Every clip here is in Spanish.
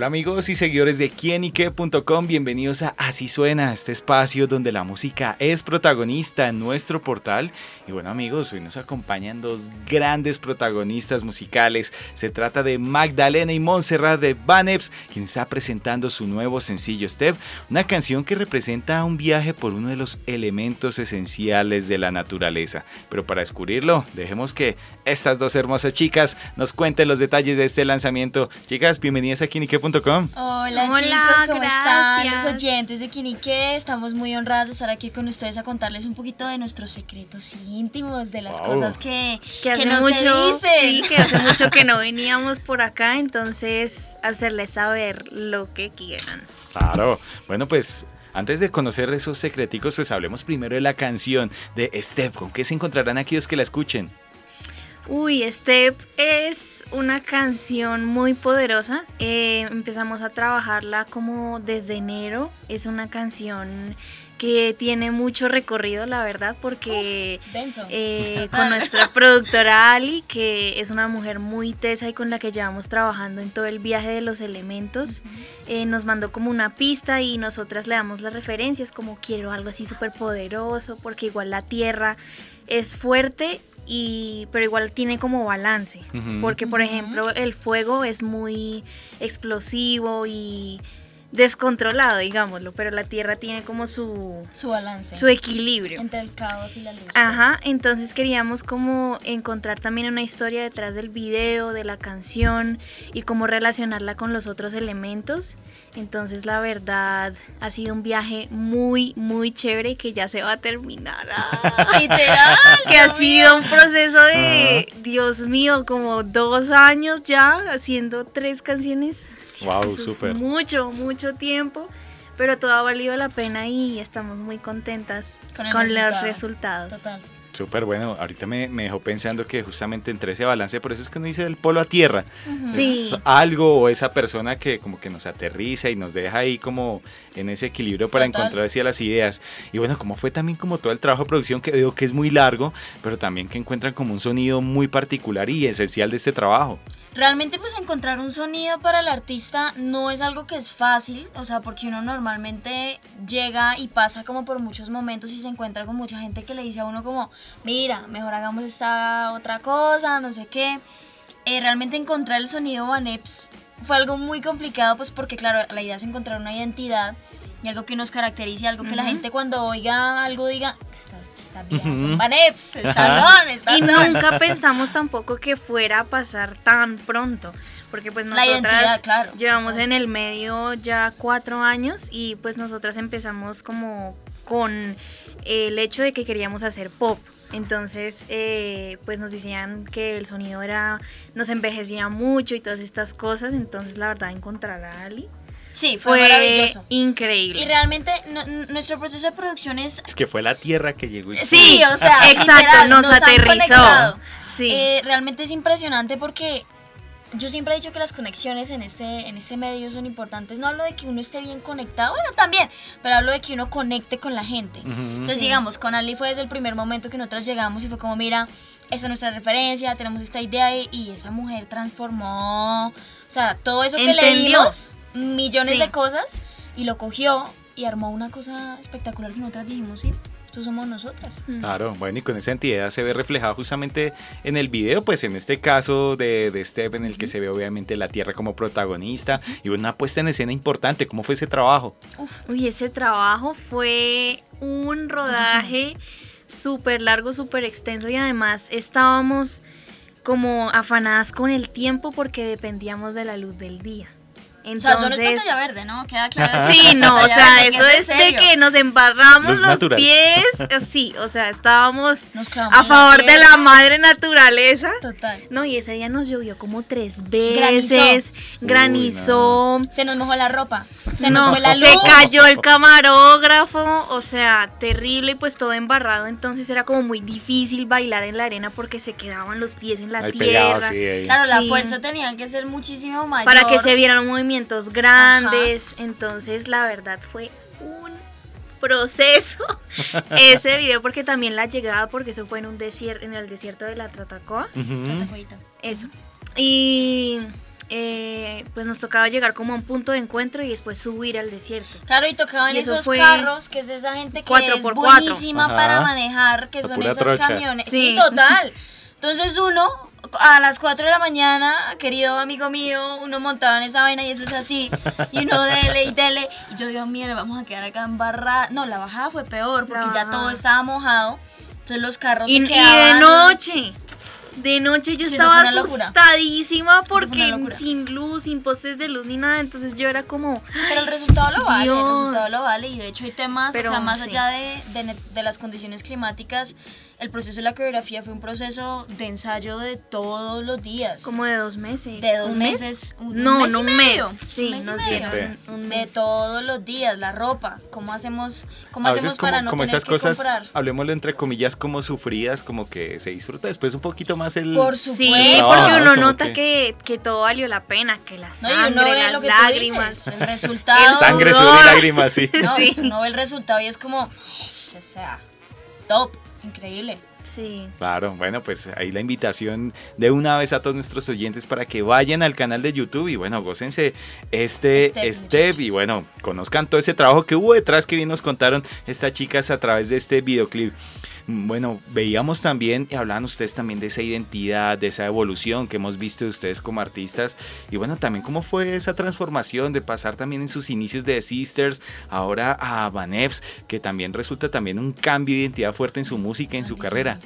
Hola amigos y seguidores de quienique.com, bienvenidos a Así Suena, este espacio donde la música es protagonista en nuestro portal. Y bueno amigos, hoy nos acompañan dos grandes protagonistas musicales. Se trata de Magdalena y Montserrat de Vaneps, quien está presentando su nuevo sencillo Step, una canción que representa un viaje por uno de los elementos esenciales de la naturaleza. Pero para descubrirlo, dejemos que estas dos hermosas chicas nos cuenten los detalles de este lanzamiento. Chicas, bienvenidas a quienique.com. Hola, chicos, ¿cómo están? Los oyentes de Kinique, estamos muy honradas de estar aquí con ustedes a contarles un poquito de nuestros secretos íntimos, de las cosas que, que, hace mucho, Sí, que hace mucho que no veníamos por acá, entonces hacerles saber lo que quieran. Claro, bueno pues antes de conocer esos secreticos, pues hablemos primero de la canción de Step. ¿Con qué se encontrarán aquellos que la escuchen? Uy, Step es una canción muy poderosa. Eh, empezamos a trabajarla como desde enero. Es una canción que tiene mucho recorrido, la verdad, porque eh, con nuestra productora Ali, que es una mujer muy tesa y con la que llevamos trabajando en todo el viaje de los elementos, eh, nos mandó como una pista y nosotras le damos las referencias, como quiero algo así súper poderoso, porque igual la tierra es fuerte y pero igual tiene como balance porque por ejemplo el fuego es muy explosivo y descontrolado, digámoslo, pero la Tierra tiene como su su balance, su equilibrio entre el caos y la luz. Ajá, pues. entonces queríamos como encontrar también una historia detrás del video, de la canción y cómo relacionarla con los otros elementos. Entonces, la verdad ha sido un viaje muy muy chévere que ya se va a terminar. Literal, que ha sido un proceso de Dios mío, como dos años ya haciendo tres canciones Wow, súper. Mucho, mucho tiempo, pero todo ha valido la pena y estamos muy contentas con, los resultados. Total. Súper bueno, ahorita me, me, dejó pensando que justamente entre ese balance, por eso es que uno dice del polo a tierra, es algo o esa persona que como que nos aterriza y nos deja ahí como en ese equilibrio para encontrar hacia las ideas. Y bueno, como fue también como todo el trabajo de producción que digo que es muy largo, pero también que encuentran como un sonido muy particular y esencial de este trabajo. Realmente pues encontrar un sonido para el artista no es algo que es fácil, o sea, porque uno normalmente llega y pasa como por muchos momentos y se encuentra con mucha gente que le dice a uno como, mira, mejor hagamos esta otra cosa, no sé qué. Eh, realmente encontrar el sonido Vaneps fue algo muy complicado pues porque claro, la idea es encontrar una identidad y algo que nos caracterice, algo que la gente cuando oiga algo diga, son Vaneps, Y nunca pensamos tampoco que fuera a pasar tan pronto, porque pues nosotras llevamos en el medio ya cuatro años y pues nosotras empezamos como con el hecho de que queríamos hacer pop. Entonces, eh, pues nos decían que el sonido era, nos envejecía mucho y todas estas cosas. Entonces, la verdad, encontrar a Ali Sí, fue, maravilloso. Increíble. Y realmente nuestro proceso de producción es... Es que fue la tierra que llegó. Y sí, o sea, exacto, nos, aterrizó. Sí. Eh, realmente es impresionante porque yo siempre he dicho que las conexiones en este, en este medio son importantes. No hablo de que uno esté bien conectado, bueno, también, pero hablo de que uno conecte con la gente. Entonces, digamos, con Ali fue desde el primer momento que nosotros llegamos y fue como, mira, esta es nuestra referencia, tenemos esta idea y, esa mujer transformó, o sea, todo eso que le dimos millones de cosas y lo cogió y armó una cosa espectacular que nosotras dijimos, sí, estos somos nosotras. Claro, bueno, y con esa entidad se ve reflejada justamente en el video, pues en este caso de, de Step, en el que se ve obviamente la Tierra como protagonista y una puesta en escena importante. ¿Cómo fue ese trabajo? Uy, ese trabajo fue un rodaje súper largo, súper extenso y además estábamos como afanadas con el tiempo porque dependíamos de la luz del día. Entonces, o sea, eso es pantalla verde, ¿no? Queda claro. Sí, no, o sea, eso es, de que nos embarramos los pies. Sí, o sea, estábamos a favor de la madre naturaleza. Total. No, y ese día nos llovió como tres veces. Granizó. Se nos mojó la ropa. Se nos fue la luz. Se cayó el camarógrafo. O sea, terrible y pues todo embarrado. Entonces era como muy difícil bailar en la arena porque se quedaban los pies en la tierra. claro, la fuerza tenía que ser muchísimo mayor. Para que se vieran movimientos grandes. Entonces, la verdad fue un proceso ese video porque también la llegada porque eso fue en un desierto en el desierto de la Tatacoa eso. Y eh, pues nos tocaba llegar como a un punto de encuentro y después subir al desierto. Claro, y tocaban esos carros, que es esa gente que es buenísima para manejar, que son esos camiones. sí, total. Entonces uno a las 4 de la mañana, querido amigo mío, uno montaba en esa vaina y eso es así. Y uno dele y dele. Y yo digo, mira, vamos a quedar acá en barra. No, la bajada fue peor porque ya todo estaba mojado. Entonces los carros y, se quedaban. Y de noche. De noche yo estaba asustadísima porque sin luz, sin postes de luz ni nada, entonces yo era como... Pero el resultado lo vale, el resultado lo vale y de hecho hay temas, o sea, más allá de, de, de las condiciones climáticas, el proceso de la coreografía fue un proceso de ensayo de todos los días. Como de dos meses. De dos meses. no, no un mes. Sí, no siempre. De todos los días, la ropa. ¿Cómo hacemos, cómo hacemos para no como tener esas que cosas, comprar? hablemoslo entre comillas, como sufridas, como que se disfruta después un poquito más el... Por supuesto. Sí, porque uno nota que... que... todo valió la pena, que la sangre, no, las lágrimas. el resultado. sangre, sudor y lágrimas, sí. No, sí. uno ve el resultado y es como, o sea, top. Increíble. Sí. Claro, bueno, pues ahí la invitación de una vez a todos nuestros oyentes para que vayan al canal de YouTube y bueno, gócense este step, y bueno, conozcan todo ese trabajo que hubo detrás que bien nos contaron estas chicas a través de este videoclip. Bueno, veíamos también y hablaban ustedes también de esa identidad, de esa evolución que hemos visto de ustedes como artistas. Y bueno, también cómo fue esa transformación de pasar también en sus inicios de The Sisters, ahora a Vanevs, que también resulta también un cambio de identidad fuerte en su música, en su carrera.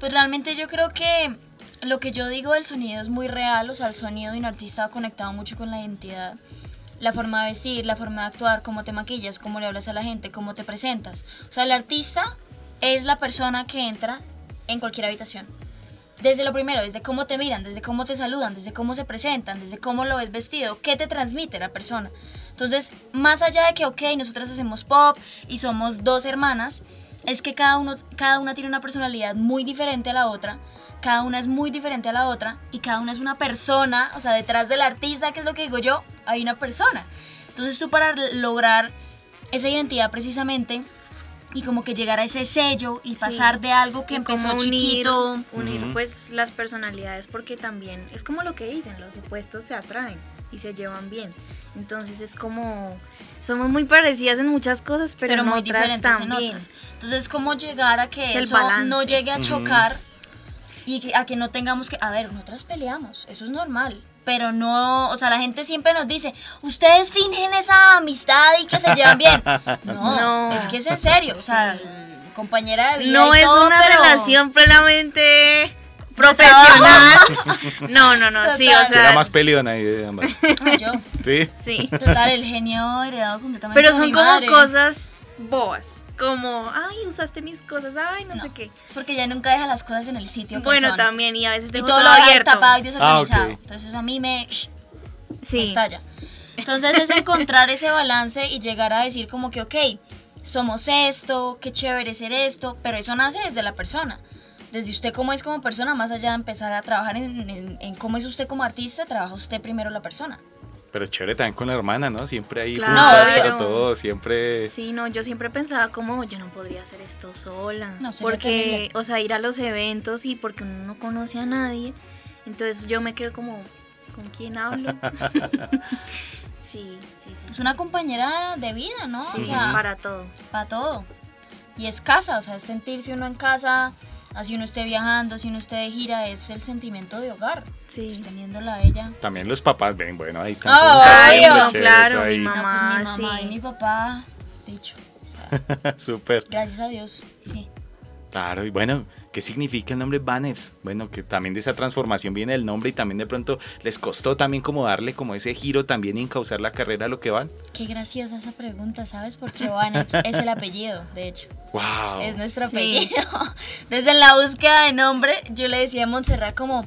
Pues realmente yo creo que lo que yo digo del sonido es muy real, o sea, el sonido de un artista ha conectado mucho con la identidad la forma de vestir, la forma de actuar, cómo te maquillas, cómo le hablas a la gente, cómo te presentas. O sea, el artista es la persona que entra en cualquier habitación. Desde lo primero, desde cómo te miran, desde cómo te saludan, desde cómo se presentan, desde cómo lo ves vestido, qué te transmite la persona. Entonces, más allá de que, ok, nosotras hacemos pop y somos dos hermanas, es que cada, uno, cada una tiene una personalidad muy diferente a la otra, cada una es muy diferente a la otra y cada una es una persona, o sea, detrás del artista, que es lo que digo yo, hay una persona. Entonces tú para lograr esa identidad precisamente y como que llegar a ese sello y pasar de algo que empezó unir, chiquito. Unir pues las personalidades porque también es como lo que dicen, los opuestos se atraen y se llevan bien. Entonces es como somos muy parecidas en muchas cosas, pero, en muy otras también. Entonces cómo llegar a que eso no llegue a chocar y a que no tengamos que, a ver, nosotras peleamos, eso es normal, pero no, o sea, la gente siempre nos dice, ustedes fingen esa amistad y que se llevan bien. No, es que es en serio, o sea, compañera de vida. No es una relación plenamente profesional. no, no, no, sí, o sea. Era más peleona ahí de ambas. Ah, yo. Sí. Sí. Total, el genio heredado completamente. Pero son como cosas bobas como, ay, usaste mis cosas, ay, no, sé qué. Es porque ya nunca deja las cosas en el sitio. bueno, también, y a veces dejo y todo, todo lo abierto. tapado y desorganizado. Ah, Entonces a mí me, sí. estalla. Entonces es encontrar ese balance y llegar a decir como que, ok, somos esto, qué chévere ser esto, pero eso nace desde la persona. Desde usted cómo es como persona, más allá de empezar a trabajar en, en cómo es usted como artista, trabaja usted primero la persona. Pero chévere también con la hermana, ¿no? Siempre ahí juntas para todo, siempre... Sí, no, yo siempre pensaba como, yo no podría hacer esto sola. No, porque, o sea, ir a los eventos y porque uno no conoce a nadie. Entonces yo me quedo como, ¿con quién hablo? sí, sí, sí. Es una compañera de vida, ¿no? Sí, o sea, para todo. Para todo. Y es casa, o sea, es sentirse uno en casa así uno esté viajando, si uno esté de gira, es el sentimiento de hogar. Sí. Pues, teniéndola a ella. También los papás ven, bueno, ahí están. Oh, claro, mi mamá, pues, mi mamá y mi papá, dicho. Súper. Gracias a Dios, sí. Claro, y bueno, ¿qué significa el nombre Vaneps? Bueno, que también de esa transformación viene el nombre y también de pronto les costó también como darle como ese giro también y encauzar la carrera a lo que van. Qué graciosa esa pregunta, ¿sabes? Porque Vaneps es el apellido, de hecho. Wow. Es nuestro apellido. Desde la búsqueda de nombre, yo le decía a Montserrat como,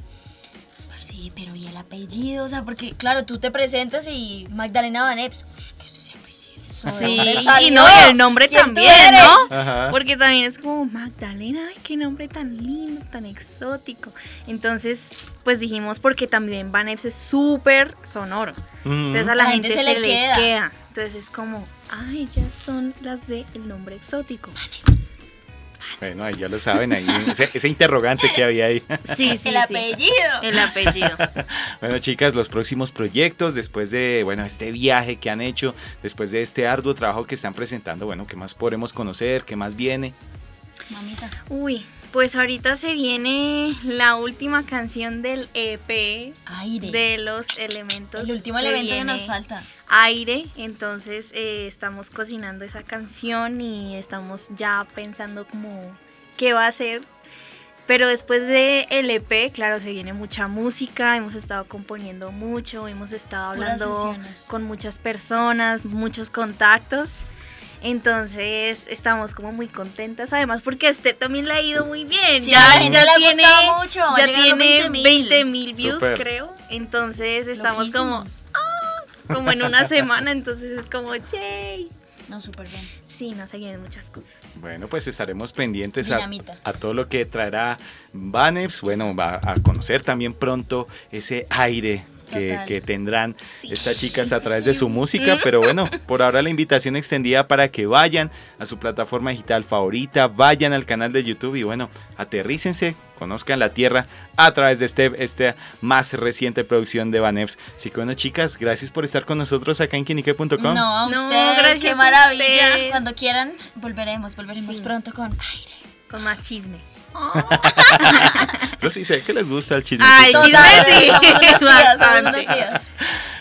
sí, pero ¿y el apellido? O sea, porque claro, tú te presentas y Magdalena Vaneps, Sí, y no, y el nombre ¿Quién tú también? ¿no? Ajá. Porque también es como Magdalena, ay, qué nombre tan lindo, tan exótico. Entonces, pues dijimos porque también Vaneps es súper sonoro. Mm. Entonces a la, La gente, gente se, le le queda. queda. Entonces es como, ay, ya son las de el nombre exótico. Bueno, ahí ya lo saben, ahí ese, ese interrogante que había ahí. Sí, sí, el sí. apellido. El apellido. Bueno, chicas, los próximos proyectos, después de, bueno, este viaje que han hecho, después de este arduo trabajo que están presentando, bueno, ¿qué más podremos conocer? ¿Qué más viene? Mamita. Uy, pues ahorita se viene la última canción del EP Aire. de los elementos. el último elemento que nos falta. Aire, entonces eh, estamos cocinando esa canción y estamos ya pensando como qué va a ser. Pero después de el EP, claro, se viene mucha música, hemos estado componiendo mucho, hemos estado hablando con muchas personas, muchos contactos. Entonces estamos como muy contentas, además porque a este también le ha ido muy bien. Sí, a la gente le ha tiene, gustado mucho, ya tiene 20.000. 20 mil views, creo. Entonces estamos Loquísimo. como, ah, como en una semana, entonces es como, yay. No, súper bien. Sí, nos vienen muchas cosas. Bueno, pues estaremos pendientes a, a todo lo que traerá Vaneps. Bueno, va a conocer también pronto ese aire que, tendrán Sí. estas chicas a través de su música. Pero bueno, por ahora la invitación extendida para que vayan a su plataforma digital favorita, vayan al canal de YouTube y bueno, aterrícense, conozcan la tierra a través de este, esta más reciente producción de Vaneps. Así que bueno, chicas, gracias por estar con nosotros acá en quinique.com. No, a No, ustedes, gracias qué maravilla. ustedes. Cuando quieran, volveremos, volveremos Sí. pronto con aire. Con más chisme. Eso sí sé que les gusta el chisme. Ay, chisme sí. Bastante.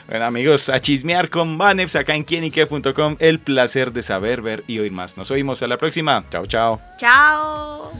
Bueno amigos, a chismear con Vaneps acá en quienique.com. El placer de saber, ver y oír más. Nos oímos a la próxima. Chao, chao. Chao.